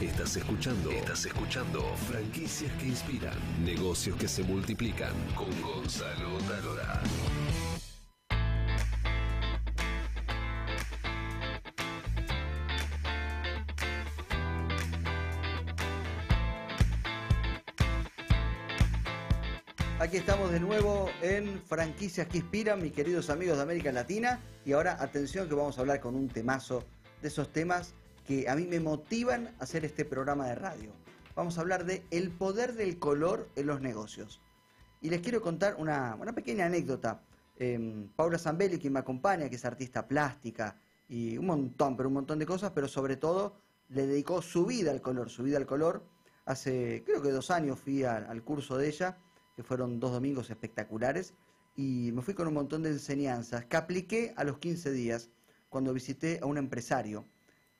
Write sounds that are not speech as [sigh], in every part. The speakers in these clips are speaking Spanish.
Estás escuchando. Estás escuchando. Franquicias que inspiran. Negocios que se multiplican. Con Gonzalo Talora. Aquí estamos de nuevo en Franquicias que Inspiran, mis queridos amigos de América Latina. Y ahora, atención, que vamos a hablar con un temazo de esos temas que a mí me motivan a hacer este programa de radio. Vamos a hablar de el poder del color en los negocios. Y les quiero contar una, pequeña anécdota. Eh, Paula Zambelli, quien me acompaña, que es artista plástica y un montón, pero un montón de cosas, pero sobre todo le dedicó su vida al color, su vida al color. Hace, creo que dos años fui al curso de ella, que fueron dos domingos espectaculares, y me fui con un montón de enseñanzas que apliqué a los 15 días cuando visité a un empresario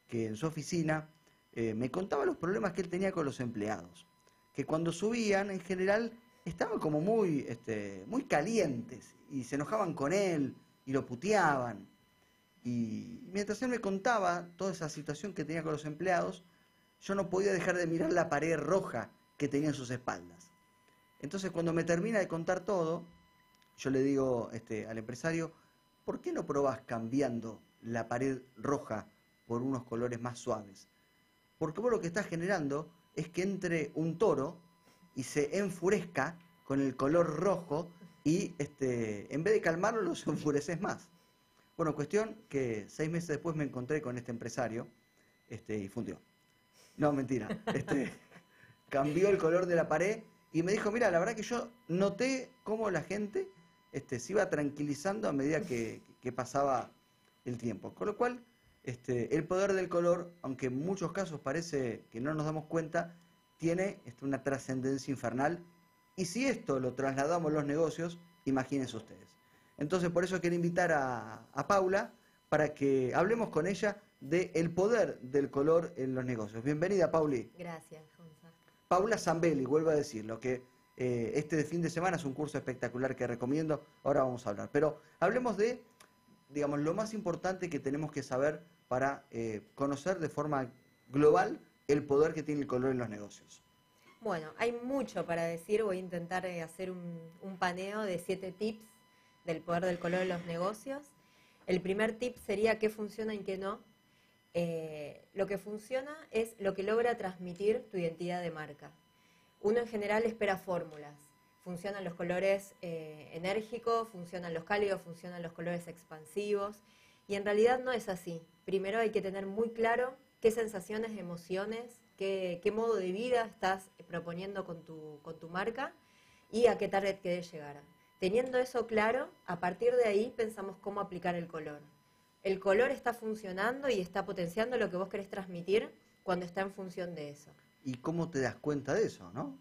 que en su oficina eh, me contaba los problemas que él tenía con los empleados. Que cuando subían, en general, estaban como muy, este, muy calientes y se enojaban con él y lo puteaban. Y mientras él me contaba toda esa situación que tenía con los empleados, yo no podía dejar de mirar la pared roja que tenía en sus espaldas. Entonces, cuando me termina de contar todo, yo le digo este, al empresario, ¿por qué no probás cambiando la pared roja por unos colores más suaves. Porque vos lo que estás generando es que entre un toro y se enfurezca con el color rojo y este, en vez de calmarlo los [laughs] enfureces más. Bueno, cuestión que seis meses después me encontré con este empresario este, y fundió. No, mentira. Este, [laughs] cambió el color de la pared y me dijo, mira, la verdad que yo noté cómo la gente este, se iba tranquilizando a medida que, que pasaba el tiempo. Con lo cual, este, el poder del color, aunque en muchos casos parece que no nos damos cuenta, tiene este, una trascendencia infernal. Y si esto lo trasladamos a los negocios, imagínense ustedes. Entonces, por eso quiero invitar a, Paula para que hablemos con ella del poder del color en los negocios. Bienvenida, Pauli. Gracias, Gonzalo. Paula Zambelli, vuelvo a decirlo, que eh, este de fin de semana es un curso espectacular que recomiendo. Ahora vamos a hablar. Pero hablemos de, digamos, lo más importante que tenemos que saber para eh, conocer de forma global el poder que tiene el color en los negocios? Bueno, hay mucho para decir. Voy a intentar eh, hacer un, paneo de siete tips del poder del color en los negocios. El primer tip sería qué funciona y qué no. Eh, lo que funciona es lo que logra transmitir tu identidad de marca. Uno en general espera fórmulas. Funcionan los colores enérgicos, funcionan los cálidos, funcionan los colores expansivos. Y en realidad no es así. Primero hay que tener muy claro qué sensaciones, emociones, qué, modo de vida estás proponiendo con tu, con tu marca y a qué target querés llegar. Teniendo eso claro, a partir de ahí pensamos cómo aplicar el color. El color está funcionando y está potenciando lo que vos querés transmitir cuando está en función de eso. ¿Y cómo te das cuenta de eso, no?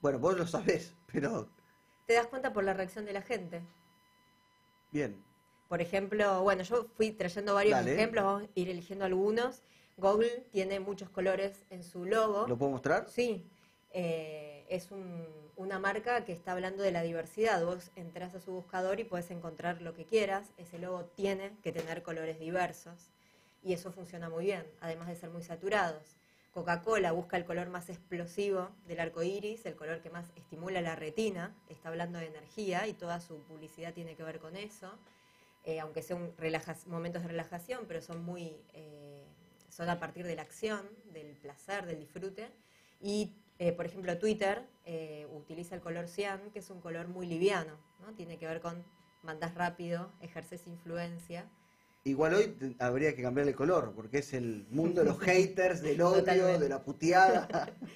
Bueno, vos lo sabés, pero... Te das cuenta por la reacción de la gente. Bien, por ejemplo, bueno, yo fui trayendo varios ejemplos, vamos a ir eligiendo algunos. Google tiene muchos colores en su logo. ¿Lo puedo mostrar? Sí. Eh, es una marca que está hablando de la diversidad. Vos entras a su buscador y puedes encontrar lo que quieras. Ese logo tiene que tener colores diversos y eso funciona muy bien, además de ser muy saturados. Coca-Cola busca el color más explosivo del arco iris, el color que más estimula la retina, está hablando de energía y toda su publicidad tiene que ver con eso. Eh, aunque sean momentos de relajación, pero son muy, eh, son a partir de la acción, del placer, del disfrute. Y, eh, por ejemplo, Twitter utiliza el color cian, que es un color muy liviano, ¿no? Tiene que ver con mandas rápido, ejerces influencia. Igual hoy habría que cambiarle color, porque es el mundo de los [laughs] haters, del odio, de la puteada.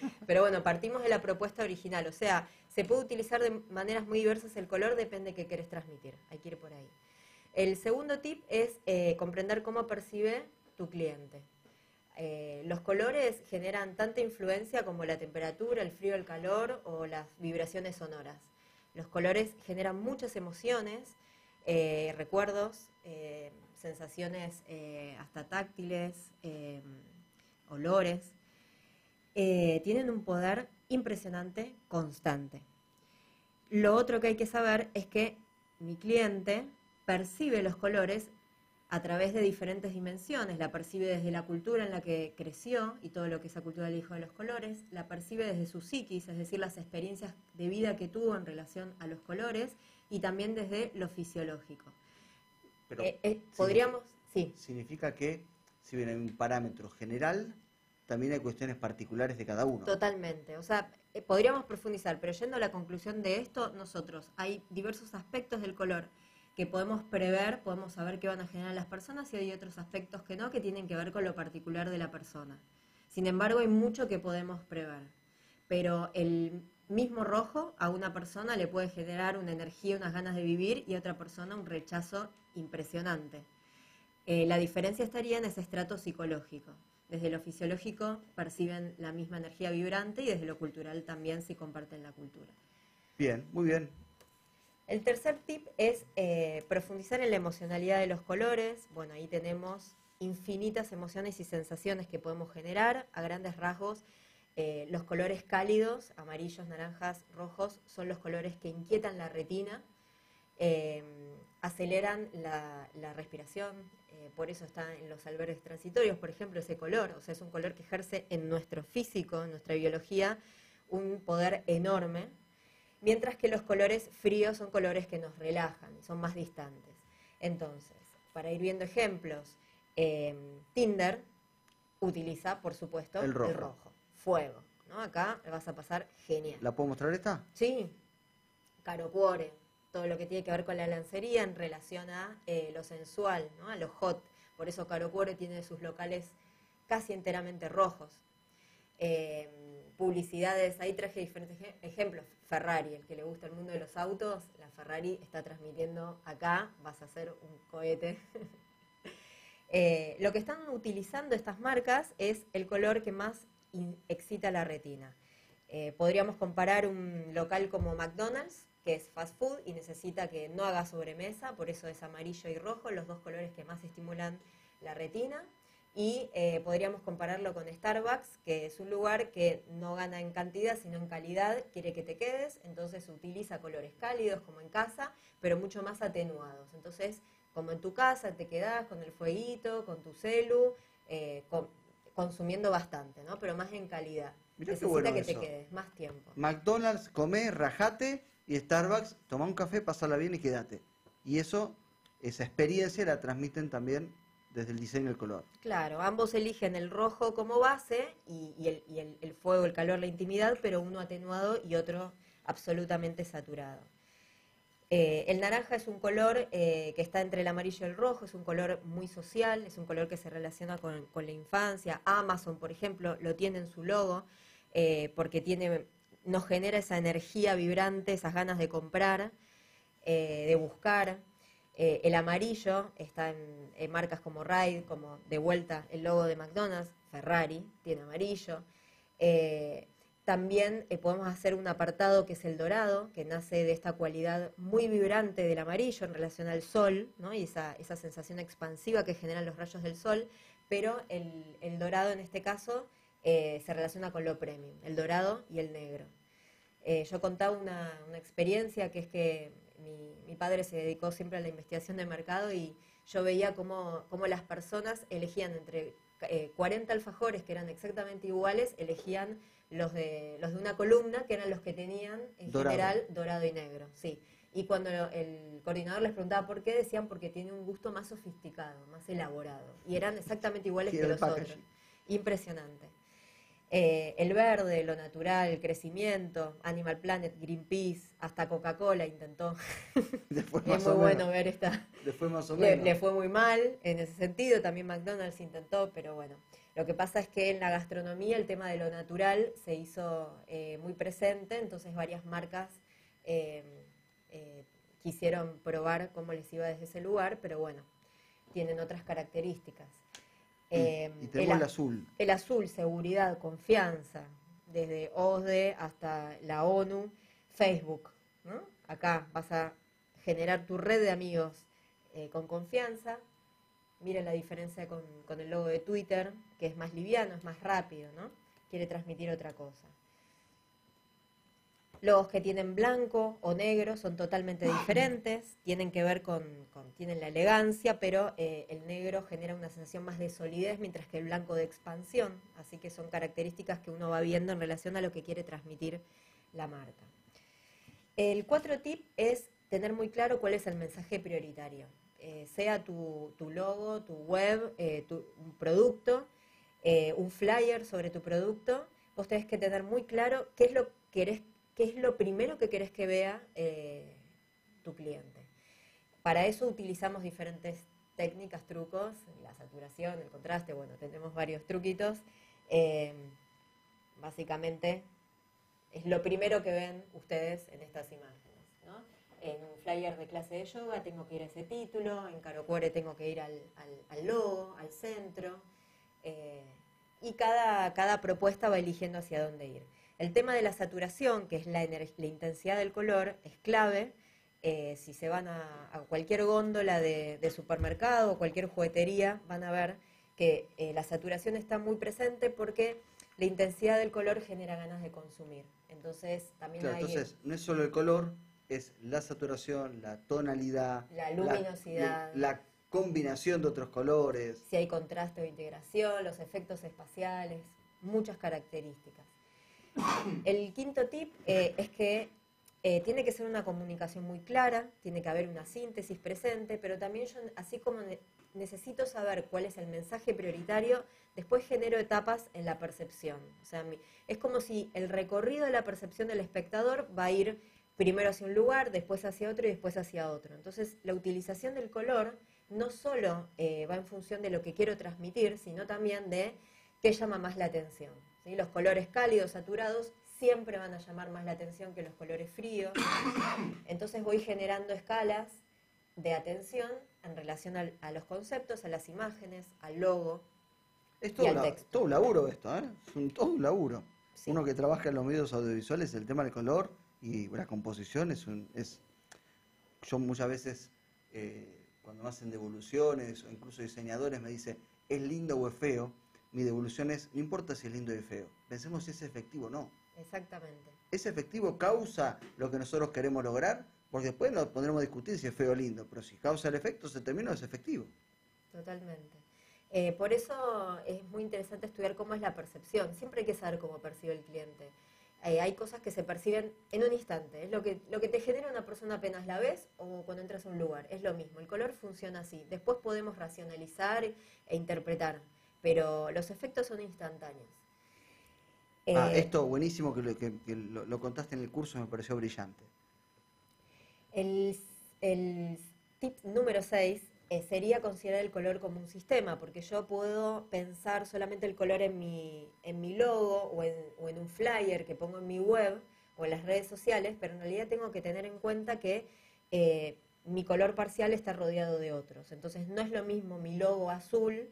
[laughs] Pero bueno, partimos de la propuesta original, o sea, se puede utilizar de maneras muy diversas el color, depende de qué querés transmitir, hay que ir por ahí. El segundo tip es eh, comprender cómo percibe tu cliente. Eh, los colores generan tanta influencia como la temperatura, el frío, el calor o las vibraciones sonoras. Los colores generan muchas emociones, eh, recuerdos, sensaciones hasta táctiles, olores. tienen un poder impresionante, constante. Lo otro que hay que saber es que mi cliente percibe los colores a través de diferentes dimensiones. La percibe desde la cultura en la que creció y todo lo que esa cultura le dijo de los colores, la percibe desde su psiquis, es decir, las experiencias de vida que tuvo en relación a los colores y también desde lo fisiológico. Pero Eh, eh, podríamos, sí, significa que si bien hay un parámetro general, también hay cuestiones particulares de cada uno. Totalmente. O sea, eh, podríamos profundizar, pero yendo a la conclusión de esto, nosotros hay diversos aspectos del color que podemos prever, podemos saber qué van a generar las personas y hay otros aspectos que no, que tienen que ver con lo particular de la persona. Sin embargo, hay mucho que podemos prever. Pero el mismo rojo a una persona le puede generar una energía, unas ganas de vivir y a otra persona un rechazo impresionante. Eh, la diferencia estaría en ese estrato psicológico. Desde lo fisiológico perciben la misma energía vibrante y desde lo cultural también si comparten la cultura. Bien, muy bien. El tercer tip es eh, profundizar en la emocionalidad de los colores. Bueno, ahí tenemos infinitas emociones y sensaciones que podemos generar. A grandes rasgos, eh, los colores cálidos, amarillos, naranjas, rojos, son los colores que inquietan la retina, eh, aceleran la, la respiración, eh, por eso está en los albergues transitorios, por ejemplo, ese color, o sea, es un color que ejerce en nuestro físico, en nuestra biología, un poder enorme, mientras que los colores fríos son colores que nos relajan, son más distantes. Entonces, para ir viendo ejemplos, eh, Tinder utiliza, por supuesto, El rojo. fuego. ¿no? Acá le vas a pasar genial. ¿La puedo mostrar esta? Sí, caro cuore, todo lo que tiene que ver con la lancería en relación a eh, lo sensual, ¿no? a lo hot. Por eso caro cuore tiene sus locales casi enteramente rojos. Eh, publicidades, ahí traje diferentes ej- ejemplos. Ferrari, el que le gusta el mundo de los autos, la Ferrari está transmitiendo acá, vas a hacer un cohete. [laughs] Eh, lo que están utilizando estas marcas es el color que más excita la retina. Eh, podríamos comparar un local como McDonald's, que es fast food y necesita que no haga sobremesa, por eso es amarillo y rojo, los dos colores que más estimulan la retina. Y eh, podríamos compararlo con Starbucks, que es un lugar que no gana en cantidad, sino en calidad, quiere que te quedes, entonces utiliza colores cálidos como en casa, pero mucho más atenuados. Entonces, como en tu casa, te quedás con el fueguito, con tu celu, eh, con- consumiendo bastante, ¿no? Pero más en calidad. Mirá qué Necesita bueno que te quedes más tiempo. McDonald's, come, rajate y Starbucks, toma un café, pasala bien y quédate. Y eso, esa experiencia la transmiten también desde el diseño del color. Claro, ambos eligen el rojo como base y, el, fuego, el calor, la intimidad, pero uno atenuado y otro absolutamente saturado. Eh, el naranja es un color eh, que está entre el amarillo y el rojo, es un color muy social, es un color que se relaciona con, la infancia. Amazon, por ejemplo, lo tiene en su logo eh, porque tiene, nos genera esa energía vibrante, esas ganas de comprar, de buscar. Eh, el amarillo está en, marcas como Ride, como de vuelta el logo de McDonald's, Ferrari tiene amarillo. Eh, también eh, podemos hacer un apartado que es el dorado, que nace de esta cualidad muy vibrante del amarillo en relación al sol, ¿no? y esa, esa sensación expansiva que generan los rayos del sol, pero el, el dorado en este caso se relaciona con lo premium, el dorado y el negro. Yo contaba una, una experiencia que es que mi, mi padre se dedicó siempre a la investigación de mercado y yo veía cómo, cómo las personas elegían entre eh, 40 alfajores que eran exactamente iguales, elegían los de, los de una columna, que eran los que tenían en Dorado. general dorado y negro, sí. Y cuando lo- el coordinador les preguntaba por qué, decían porque tiene un gusto más sofisticado, más elaborado. Y eran exactamente iguales que los packaging. otros. Impresionante. Eh, el verde, lo natural, el crecimiento, Animal Planet, Greenpeace, hasta Coca-Cola intentó. [laughs] Es más muy o bueno menos. ver esta. Después más o Le, menos. le fue muy mal en ese sentido, también McDonald's intentó, pero bueno. Lo que pasa es que en la gastronomía el tema de lo natural se hizo eh, muy presente, entonces varias marcas eh, eh, quisieron probar cómo les iba desde ese lugar, pero bueno, tienen otras características. Y- Eh, y tenemos el a- azul. el azul, seguridad, confianza, desde OSDE hasta la ONU, Facebook, ¿no? Acá vas a generar tu red de amigos eh, con confianza. Miren la diferencia con, con el logo de Twitter, que es más liviano, es más rápido, ¿no? Quiere transmitir otra cosa. Logos que tienen blanco o negro son totalmente diferentes, tienen que ver con, tienen la elegancia, pero eh, el negro genera una sensación más de solidez, mientras que el blanco de expansión, así que son características que uno va viendo en relación a lo que quiere transmitir la marca. El cuatro tip es tener muy claro cuál es el mensaje prioritario, eh, sea tu, logo, tu web, eh, tu producto, un flyer sobre tu producto, vos tenés que tener muy claro qué es lo que querés qué es lo primero que querés que vea eh, tu cliente. Para eso utilizamos diferentes técnicas, trucos, la saturación, el contraste, bueno, tenemos varios truquitos. Eh, básicamente es lo primero que ven ustedes en estas imágenes. En un flyer de clase de yoga tengo que ir a ese título, en Carocuore tengo que ir al, logo, al centro, eh, y cada, cada propuesta va eligiendo hacia dónde ir. El tema de la saturación, que es la, intensidad del color, es clave. Eh, si se van a, cualquier góndola de, supermercado o cualquier juguetería, van a ver que eh, la saturación está muy presente porque la intensidad del color genera ganas de consumir. Entonces, también hay... Entonces, no es solo el color, es la saturación, la tonalidad, la luminosidad, la combinación de otros colores. Si hay contraste o integración, los efectos espaciales, muchas características. El quinto tip eh, es que eh, tiene que ser una comunicación muy clara, tiene que haber una síntesis presente, pero también yo, así como necesito saber cuál es el mensaje prioritario, después genero etapas en la percepción. O sea, es como si el recorrido de la percepción del espectador va a ir primero hacia un lugar, después hacia otro y después hacia otro. Entonces, la utilización del color no solo eh, va en función de lo que quiero transmitir, sino también de qué llama más la atención. Los colores cálidos, saturados, siempre van a llamar más la atención que los colores fríos. Entonces voy generando escalas de atención en relación a los conceptos, a las imágenes, al logo. Es todo, y al texto. todo un laburo esto, ¿eh? Es un, todo un laburo. Uno que trabaja en los medios audiovisuales, el tema del color y la composición es un... Es, yo muchas veces, eh, cuando me hacen devoluciones o incluso diseñadores me dicen, ¿es lindo o es feo? Mi devolución es, no importa si es lindo y feo, pensemos si es efectivo o no. Exactamente. ¿Es efectivo, causa lo que nosotros queremos lograr? Porque después nos pondremos a discutir si es feo o lindo, pero si causa el efecto, se termina, es efectivo. Totalmente. Eh, por eso es muy interesante estudiar cómo es la percepción. Siempre hay que saber cómo percibe el cliente. Eh, hay cosas que se perciben en un instante. Es lo que, lo que te genera una persona apenas la ves o cuando entras a un lugar. Es lo mismo. El color funciona así. Después podemos racionalizar e interpretar pero los efectos son instantáneos. ah, eh, esto buenísimo que, lo, contaste en el curso, me pareció brillante. El, tip número 6 eh, sería considerar el color como un sistema, porque yo puedo pensar solamente el color en mi, en mi logo o en, un flyer que pongo en mi web o en las redes sociales, pero en realidad tengo que tener en cuenta que eh, mi color parcial está rodeado de otros. Entonces no es lo mismo mi logo azul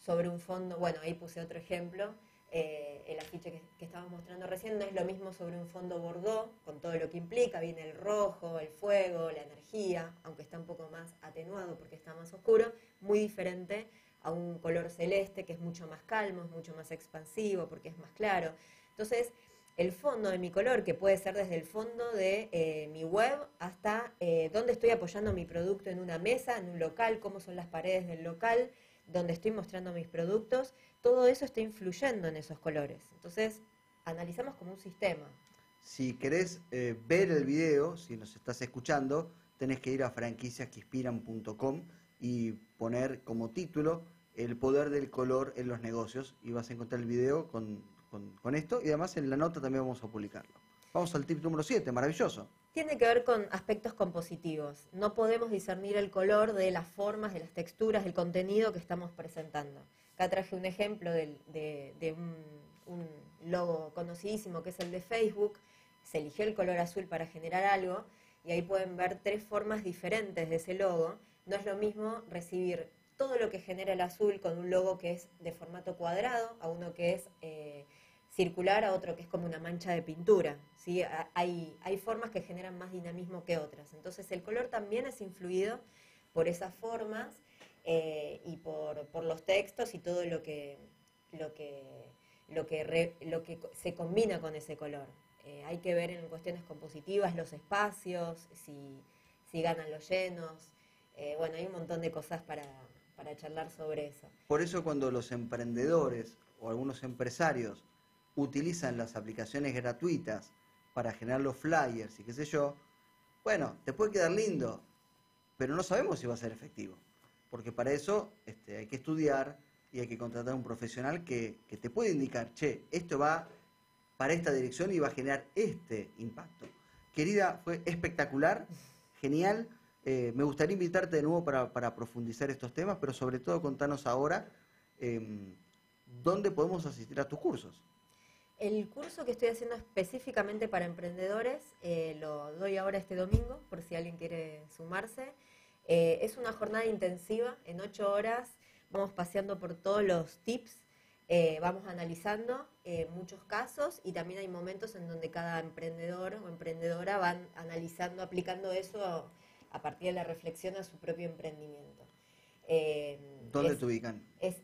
sobre un fondo, bueno, ahí puse otro ejemplo, eh, el afiche que, que, estábamos mostrando recién no es lo mismo sobre un fondo bordó, con todo lo que implica, viene el rojo, el fuego, la energía, aunque está un poco más atenuado porque está más oscuro, muy diferente a un color celeste que es mucho más calmo, es mucho más expansivo porque es más claro. Entonces, el fondo de mi color, que puede ser desde el fondo de eh, mi web hasta eh, dónde estoy apoyando mi producto en una mesa, en un local, cómo son las paredes del local, donde estoy mostrando mis productos, todo eso está influyendo en esos colores. Entonces, analizamos como un sistema. Si querés eh, ver el video, si nos estás escuchando, tenés que ir a franquiciasqueinspiran.com y poner como título el poder del color en los negocios y vas a encontrar el video con, con esto y además en la nota también vamos a publicarlo. Vamos al tip número 7, maravilloso tiene que ver con aspectos compositivos. No podemos discernir el color de las formas, de las texturas, del contenido que estamos presentando. Acá traje un ejemplo de, un, logo conocidísimo que es el de Facebook. Se eligió el color azul para generar algo y ahí pueden ver tres formas diferentes de ese logo. No es lo mismo recibir todo lo que genera el azul con un logo que es de formato cuadrado a uno que es... Eh, circular a otro que es como una mancha de pintura. ¿sí? Hay, hay formas que generan más dinamismo que otras. Entonces el color también es influido por esas formas eh, y por, los textos y todo lo que, lo que, lo que, lo que se combina con ese color. Eh, hay que ver en cuestiones compositivas los espacios, si, si ganan los llenos. Eh, bueno, hay un montón de cosas para, para charlar sobre eso. Por eso cuando los emprendedores o algunos empresarios utilizan las aplicaciones gratuitas para generar los flyers y qué sé yo, bueno, te puede quedar lindo, pero no sabemos si va a ser efectivo. Porque para eso este, hay que estudiar y hay que contratar a un profesional que, que te puede indicar, che, esto va para esta dirección y va a generar este impacto. Querida, fue espectacular, genial. Eh, me gustaría invitarte de nuevo para, para, profundizar estos temas, pero sobre todo contanos ahora eh, dónde podemos asistir a tus cursos. El curso que estoy haciendo específicamente para emprendedores eh, lo doy ahora este domingo, por si alguien quiere sumarse. Eh, es una jornada intensiva, en ocho horas vamos paseando por todos los tips, eh, vamos analizando muchos casos y también hay momentos en donde cada emprendedor o emprendedora van analizando, aplicando eso a partir de la reflexión a su propio emprendimiento. ¿Dónde te ubican? Es,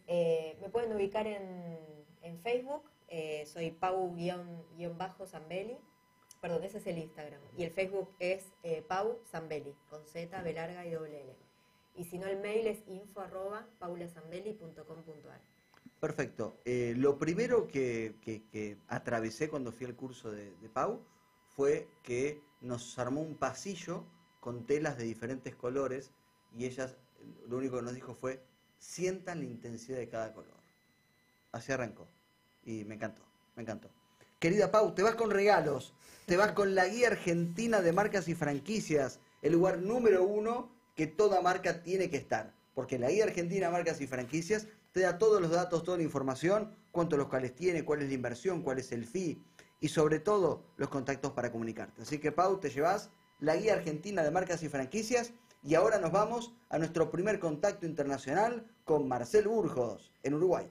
me pueden ubicar en, en Facebook eh, soy Pau-Zambelli. Perdón, ese es el Instagram. Y el Facebook es eh, Pau Zambelli, con Z, B larga y doble L. Y si no, el mail es info. Perfecto. Eh, lo primero que, atravesé cuando fui al curso de, de Pau fue que nos armó un pasillo con telas de diferentes colores y ellas lo único que nos dijo fue sientan la intensidad de cada color. Así arrancó y me encantó, me encantó. Querida Pau, te vas con regalos, te vas con la guía argentina de marcas y franquicias, el lugar número uno que toda marca tiene que estar, porque la guía argentina marcas y franquicias te da todos los datos, toda la información, cuántos locales tiene, cuál es la inversión, cuál es el fee y sobre todo los contactos para comunicarte. Así que Pau, te llevas la guía argentina de marcas y franquicias y ahora nos vamos a nuestro primer contacto internacional con Marcel Burgos en Uruguay.